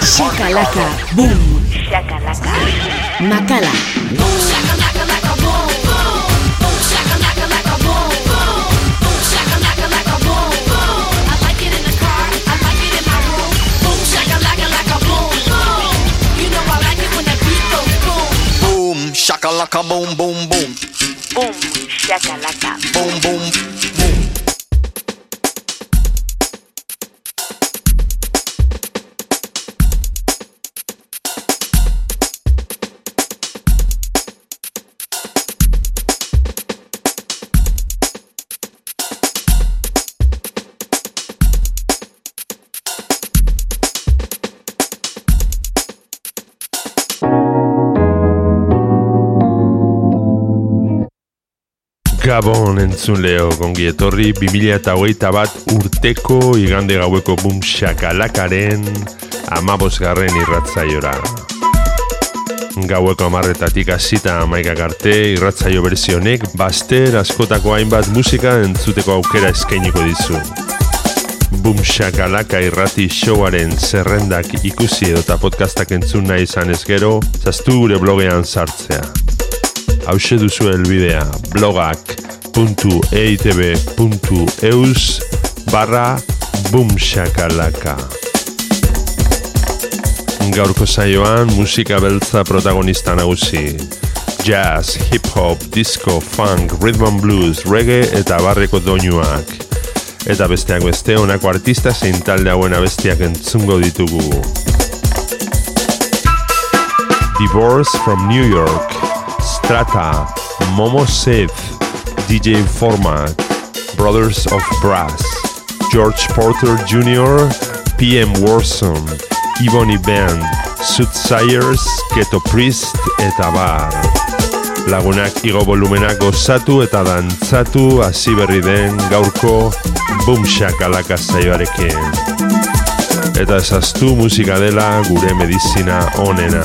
Shakalaka, boom. Shakalaka. makala, Boom, shakalaka, boom, boom. Boom, shakalaka, boom, boom. Boom, shakalaka, boom, boom. I like it in the car, I like it in my room. Boom, shakalaka, boom, boom. You know I like it when beat goes boom. Boom, shakalaka, boom, boom, boom. Boom, shakalaka. Boom, boom. Gabon entzun leo gongi etorri 2008 bat urteko igande gaueko bum shakalakaren amabosgarren irratzaiora. Gaueko amarretatik hasita amaikak arte irratzaio berzionek baster askotako hainbat musika entzuteko aukera eskainiko dizu. Boom Shakalaka irrati showaren zerrendak ikusi edota podcastak entzun nahi izan ez gero, zaztu gure blogean sartzea. Hauxe duzu elbidea blogak.eitb.eus barra boomshakalaka. Gaurko saioan musika beltza protagonista nagusi. Jazz, hip-hop, disco, funk, rhythm and blues, reggae eta barreko doinuak. Eta besteak beste honako artista zein talde hauen abestiak entzungo ditugu. Divorce from New York, Strata, Momo Seth, DJ Format, Brothers of Brass, George Porter Jr., PM Warson, Ebony Band, Soothsayers, Keto Priest eta bar. Lagunak igo volumenak gozatu eta dantzatu hasi berri den gaurko Boomshak alaka zaioarekin. Eta esaztu musika dela gure medizina onena.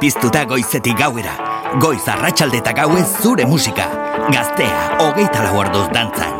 Piztuta goizetik gauera. Goiz arratsaldeta gauez zure musika. Gaztea, hogeita lau orduz dantzan.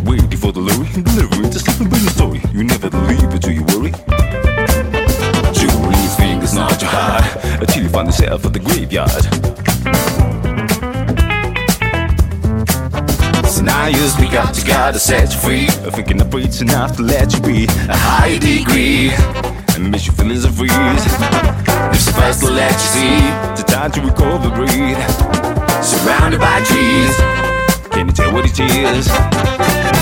for delivery, delivery, just let me bring the story. You never leave it, do you worry? Jewelry fingers not your heart until you find yourself at the graveyard. So now you speak out, you gotta set you free. Thinking I preach enough to let you be a high degree. And miss your feelings of freeze. It's first to let you see the time to recover, breathe. Surrounded by trees, can you tell what it is?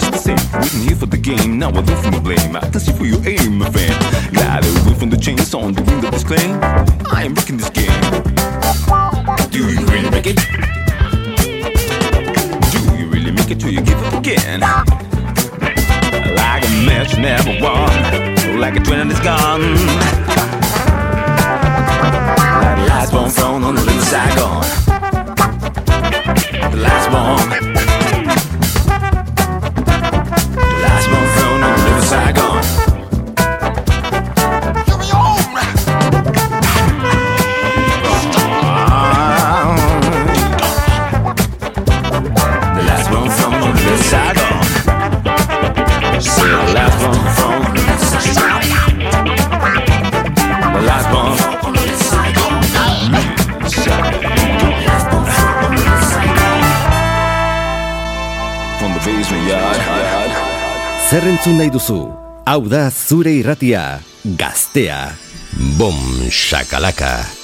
just the same. Waiting here for the game, now I look for my blame. I can see for your aim, my friend. Got away from the chainsaw on the wind of this claim. I am breaking this game. Do you really make it? Do you really make it till you give up again? Like a match never won, like a trend is gone. Like the last one thrown on the little Saigon. The last one. Zer entzun nahi duzu? Hau da zure irratia, Gaztea. Bom, shakalaka.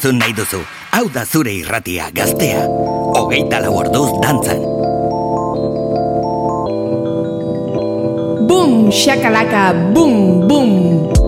Entzun nahi duzu. Hau da zure irratia gaztea. Hogeita lau orduz dantzan. Bum, shakalaka, bum, bum.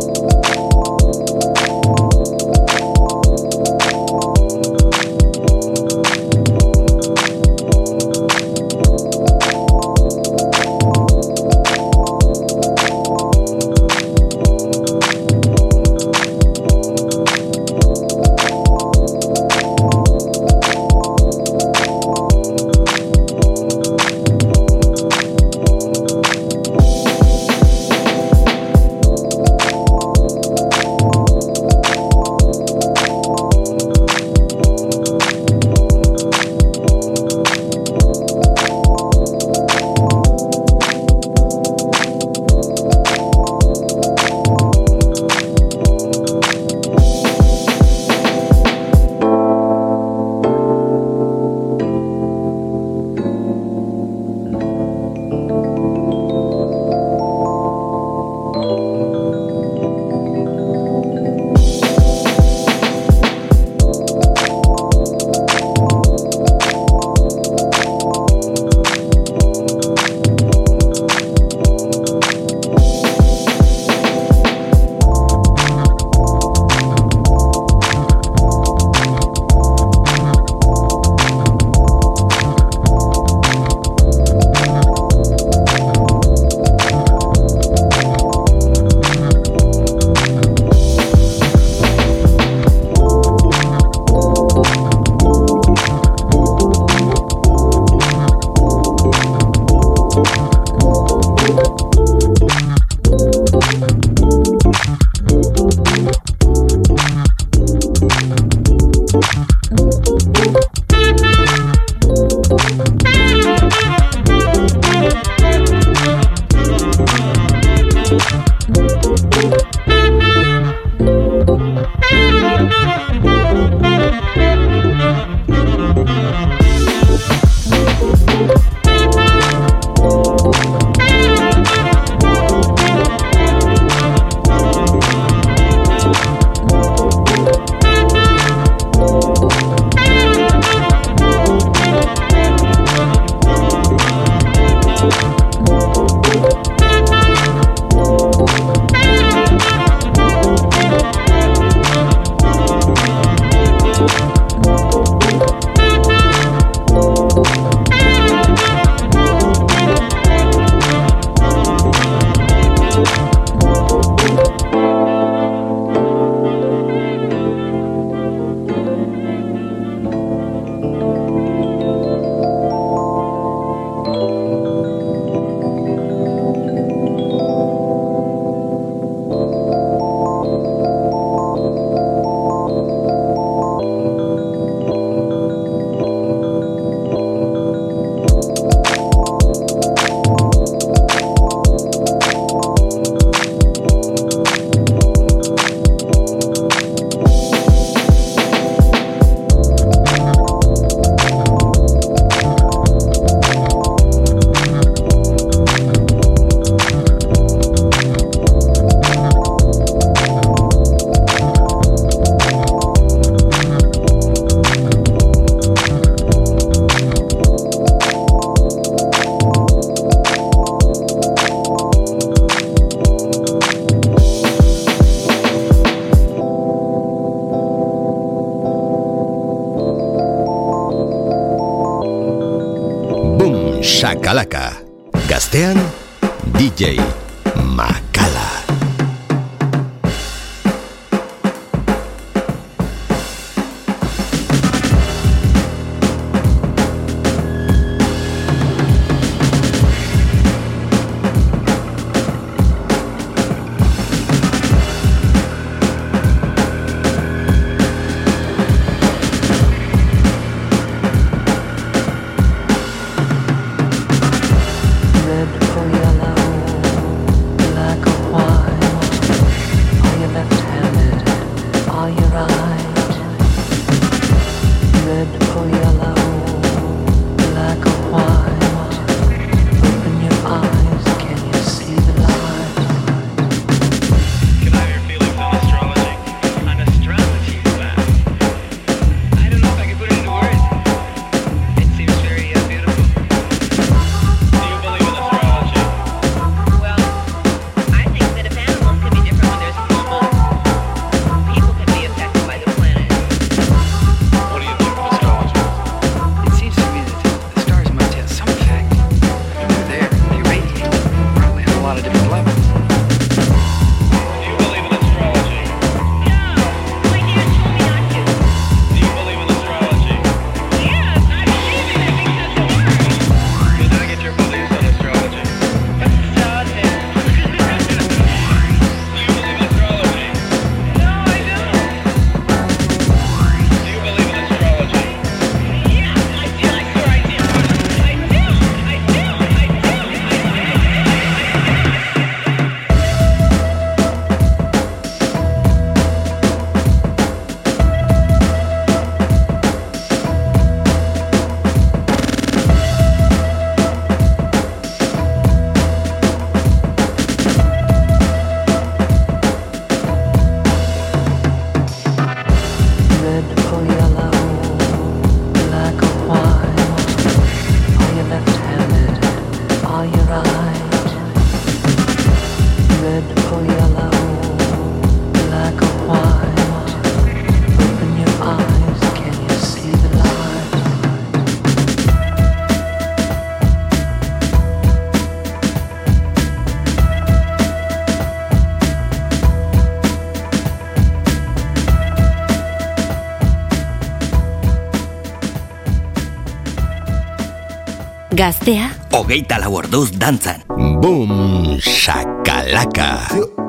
Gaztea, hogeita lau orduz dantzan. Boom Shakalaka.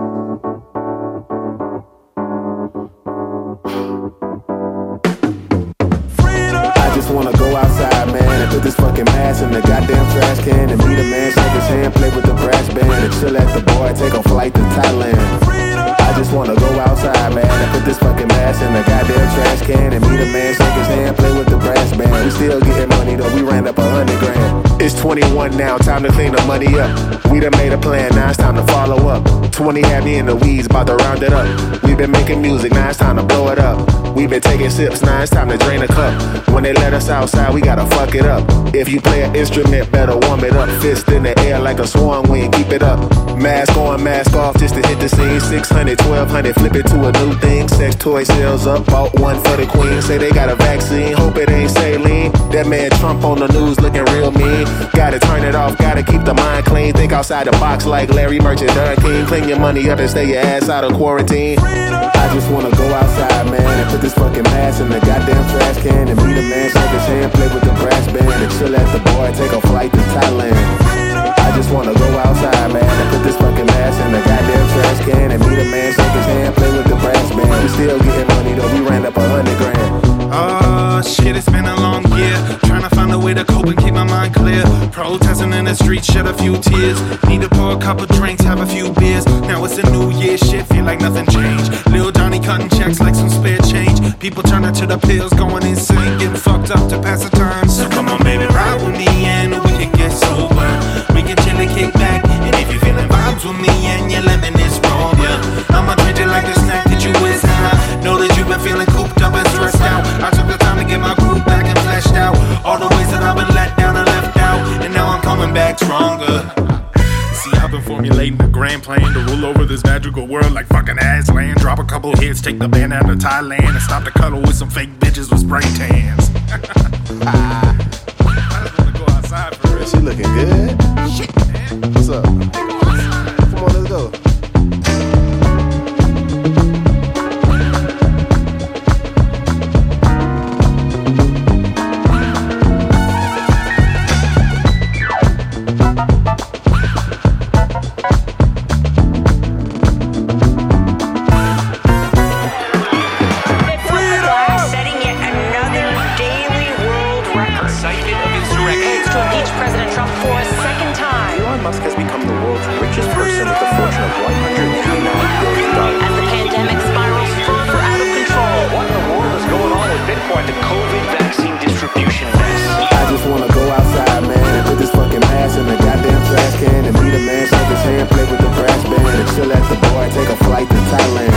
21 now, time to clean the money up. We done made a plan, now it's time to follow up. 20 had me in the weeds, about to round it up. we been making music, now it's time to blow it up. we been taking sips, now it's time to drain a cup. When they let us outside, we gotta fuck it up. If you play an instrument, better warm it up. Fist in the air like a swan wing, keep it up. Mask on, mask off, just to hit the scene. 600, 1200, flip it to a new thing. Sex toy sales up, bought one for the queen. Say they got a vaccine, hope it ain't saline. That man Trump on the news looking real mean. Gotta turn it off, gotta keep the mind clean. Think outside the box like Larry Merchant, King. Clean your money up and stay your ass out of quarantine. I just wanna go outside, man, and put this fucking mask in the goddamn trash can and meet a man, shake his hand, play with the brass band, and chill at the bar, take a flight to Thailand. I just wanna go Protesting in the streets, shed a few tears. Need to pour a couple drinks, have a few beers. Now it's a new year, shit feel like nothing changed. Lil Johnny cutting checks like some spare change. People turning to the pills, going insane, getting fucked up to pass the time. So come on, baby, ride with me and we can get sober. We can chill and kick back. And if you're feeling vibes with me back stronger. See, I've been formulating a grand plan to rule over this magical world like fucking Aslan. Drop a couple hits, take the band out of Thailand, and stop the cuddle with some fake bitches with spray tans. She looking good. Shit, What's up? Come on, let's go. silence.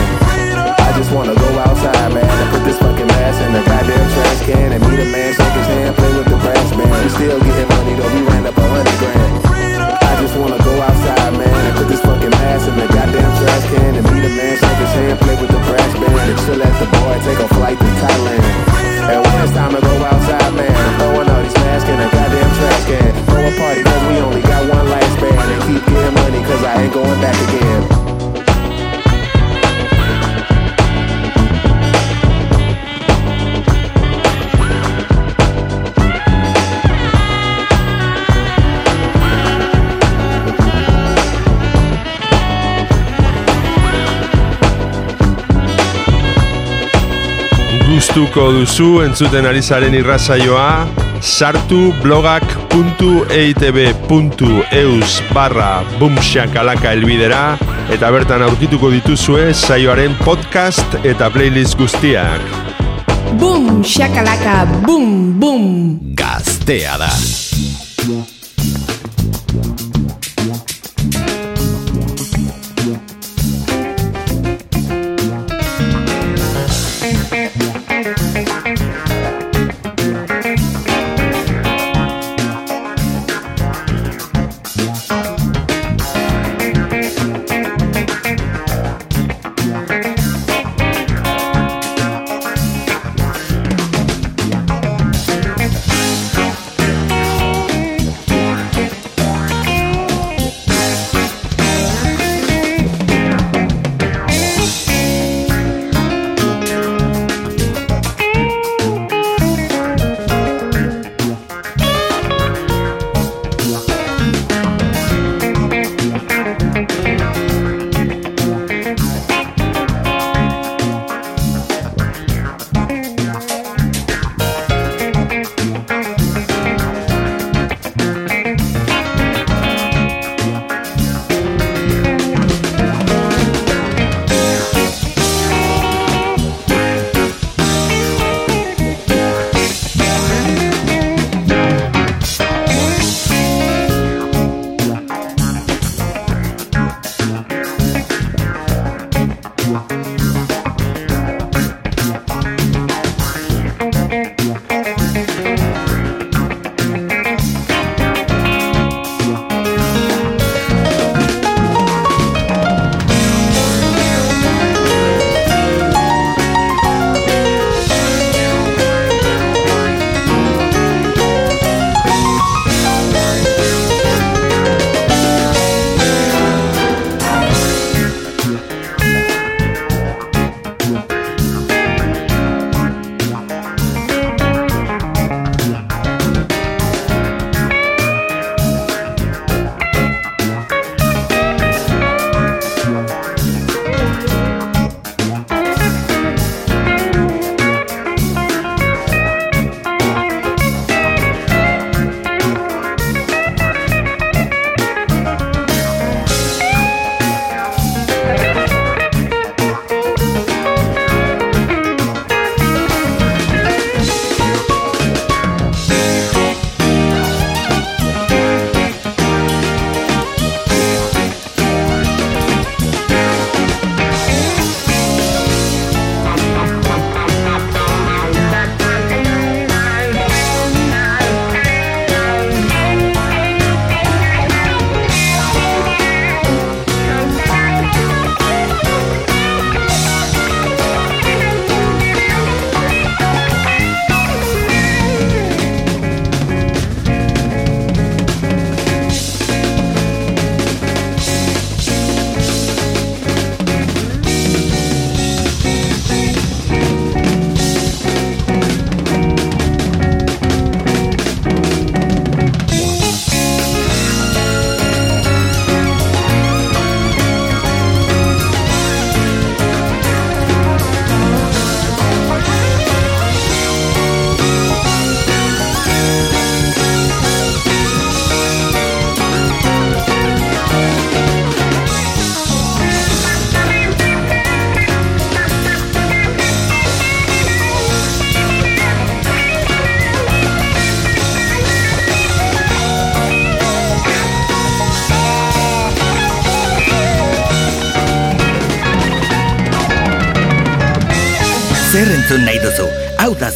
gustuko duzu entzuten ari zaren irrazaioa, sartu blogak.eitb.eus barra bumxakalaka elbidera eta bertan aurkituko dituzue saioaren podcast eta playlist guztiak. Bum, shakalaka, bum, bum. Gaztea da.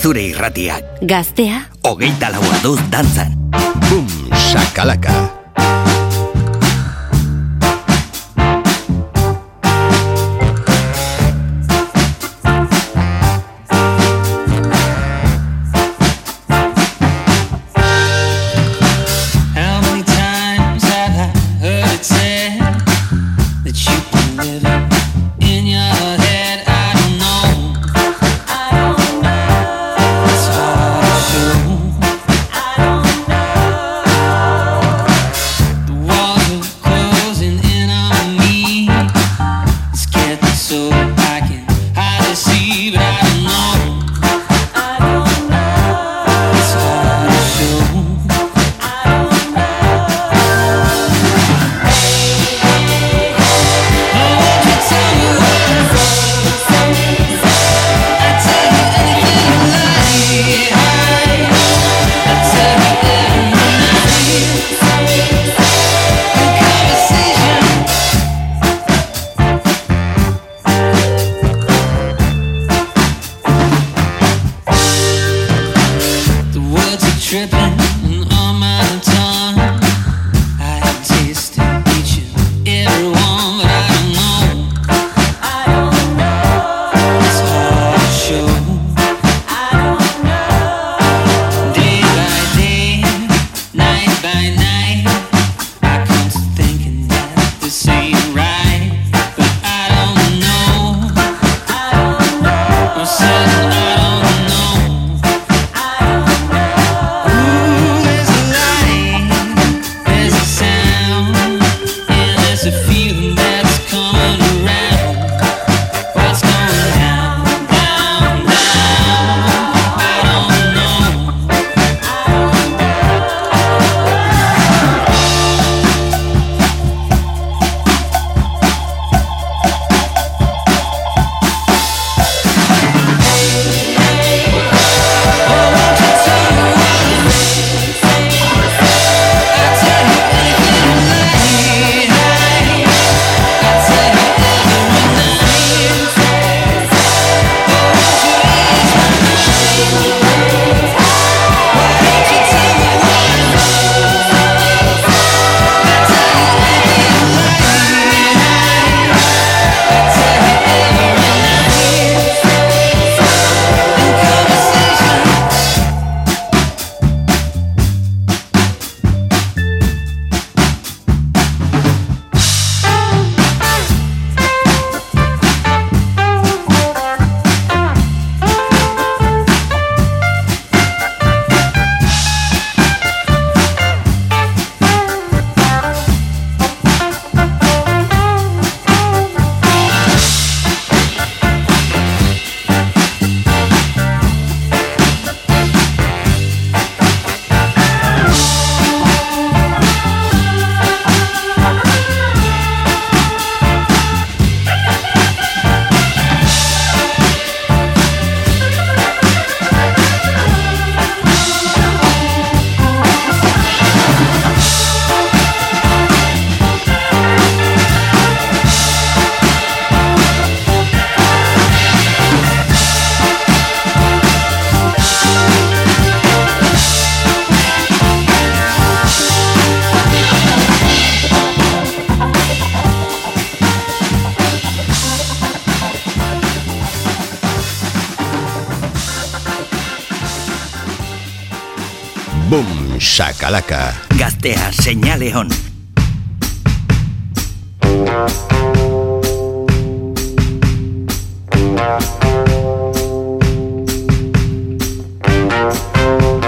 zure irratiak. Gaztea. Ogeita lau aduz dantzan. Bum, sakalaka.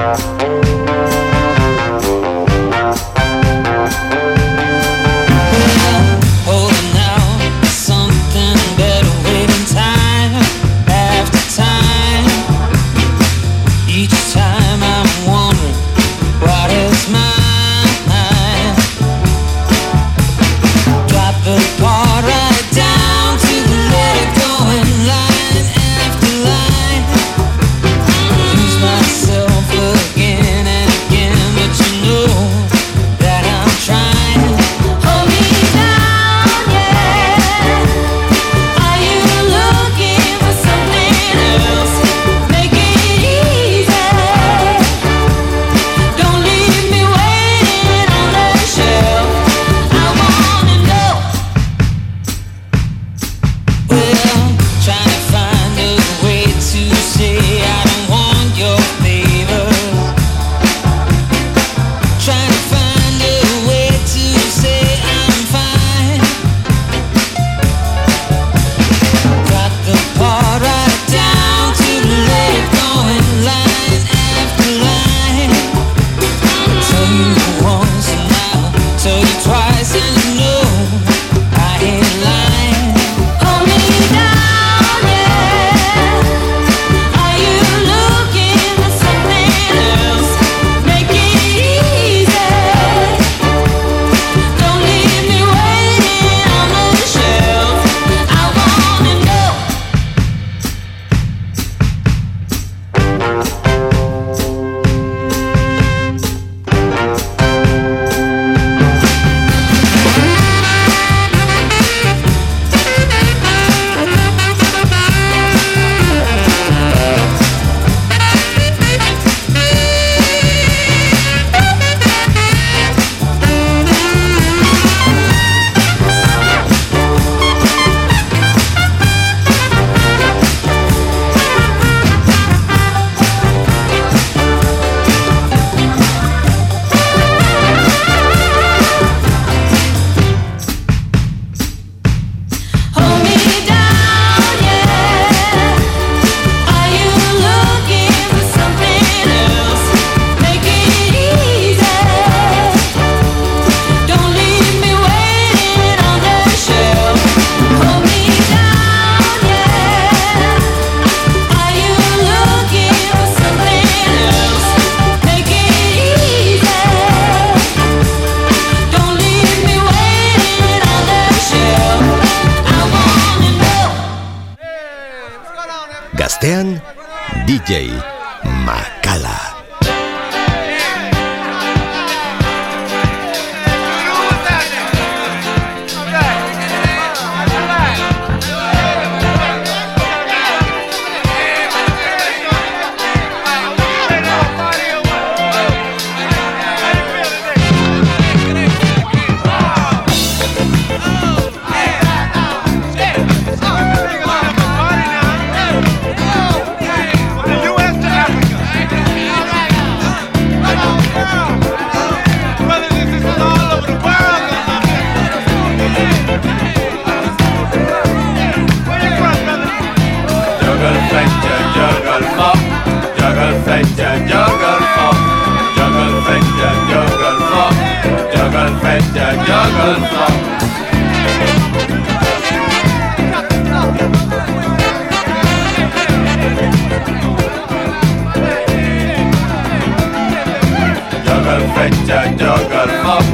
Música fetja, joggar flopp Joggar fetja, joggar flopp Joggar fetja, joggar flopp Juggle, fetja, joggar flopp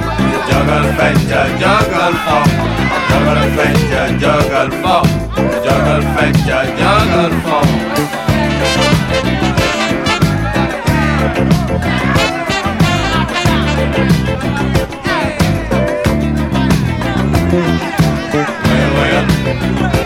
Joggar fetja, joggar flopp Juggle, fetja, juggle, flopp Joggar fetja, joggar Way, way up.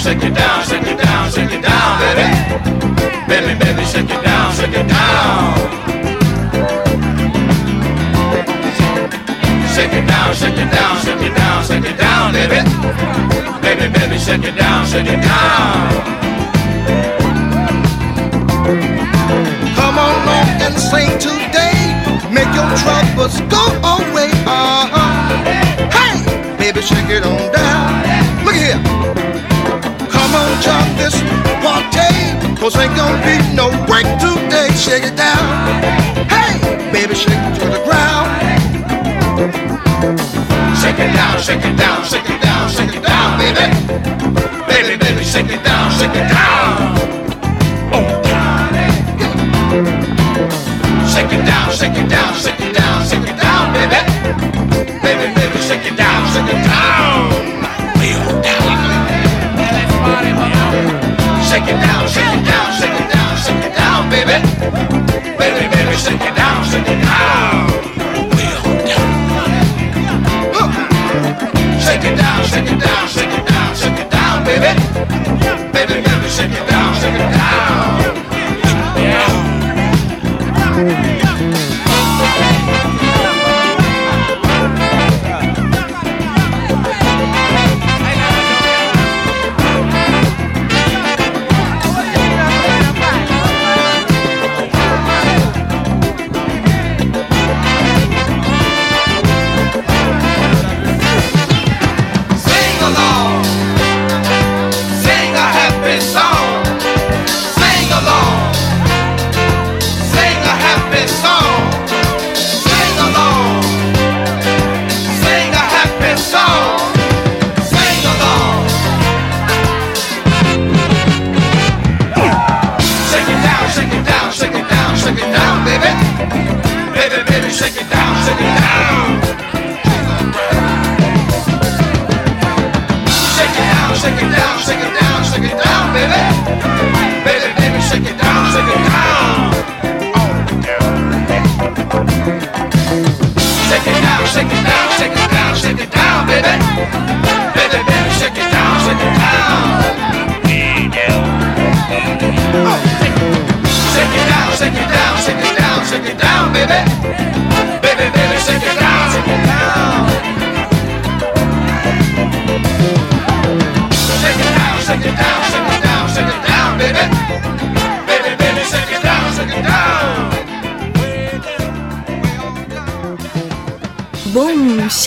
Shake it down, shake it down, shake it down, baby. Baby, baby, shake it down, shake it down. Shake it down, shake it down, shake it down, shake it down, baby. Baby, baby, shake it down, shake it down. Come along and sing today. Make your troubles go away. Uh-huh. Hey, baby, shake it on down. Come on, jump this party. Cause ain't gonna be no break today. Shake it down. Hey, baby, shake it to the ground. Shake it down, shake it down, shake it down, shake it down, baby. Baby, baby, shake it down, shake it down. Shake it down, shake it down, shake it down, shake it down, baby. Baby, baby, shake it down, shake it down. Shake it down, shake it down, shake it down, shake it down, baby. Baby, baby, shake it down, shake it down. Shake it down, shake it down, shake it down, shake it down, baby. Baby, baby, shake it down, shake it down. Sing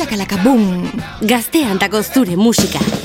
shakalaka boom. Gaztean dago zure musika.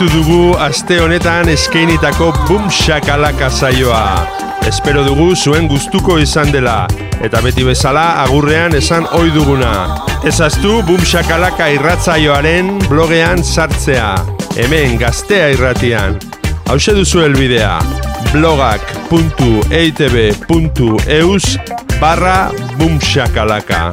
Amaitu dugu aste honetan eskeinitako Boom Shakalaka saioa. Espero dugu zuen gustuko izan dela, eta beti bezala agurrean esan ohi duguna. Ezaztu Boom Shakalaka irratzaioaren blogean sartzea, hemen gaztea irratian. Hauxe duzu helbidea, blogak.eitb.eus barra Boomshakalaka.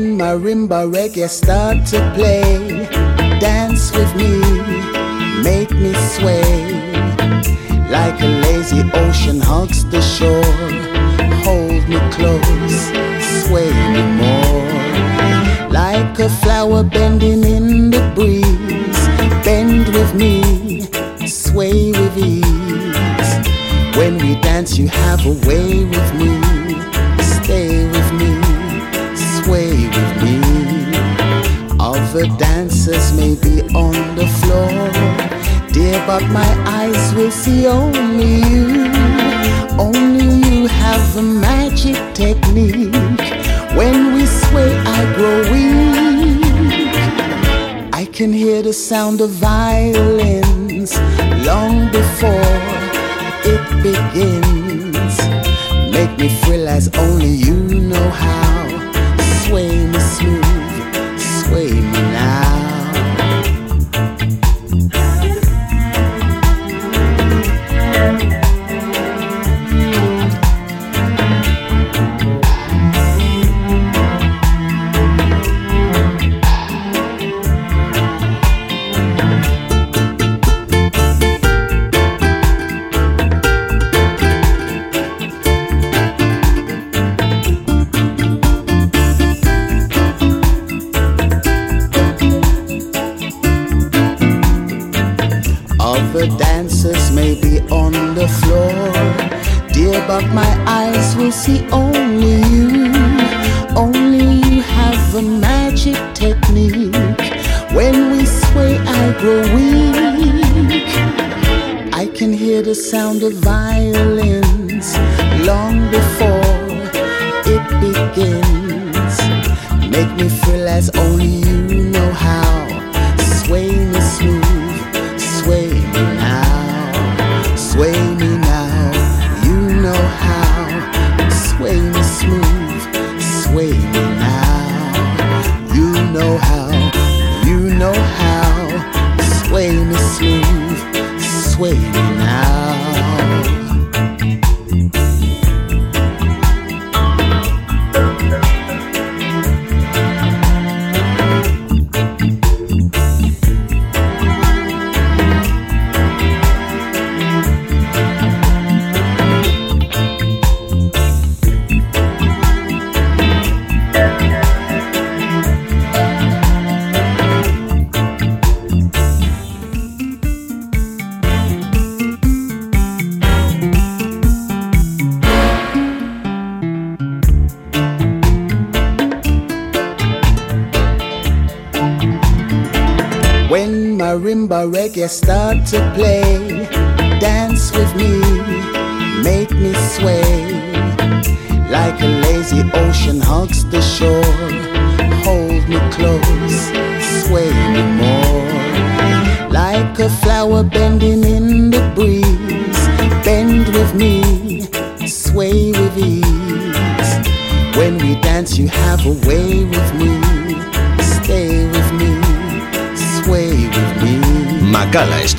marimba reggae start to play, dance with me, make me sway. Like a lazy ocean hugs the shore, hold me close, sway me more. Like a flower bending in the breeze, bend with me, sway with ease. When we dance, you have a way with me, Other dancers may be on the floor, dear, but my eyes will see only you. Only you have a magic technique. When we sway, I grow weak. I can hear the sound of violins long before it begins. Make me feel as only you know how sway me smooth, the sound of violins long before it begins. Make me feel as only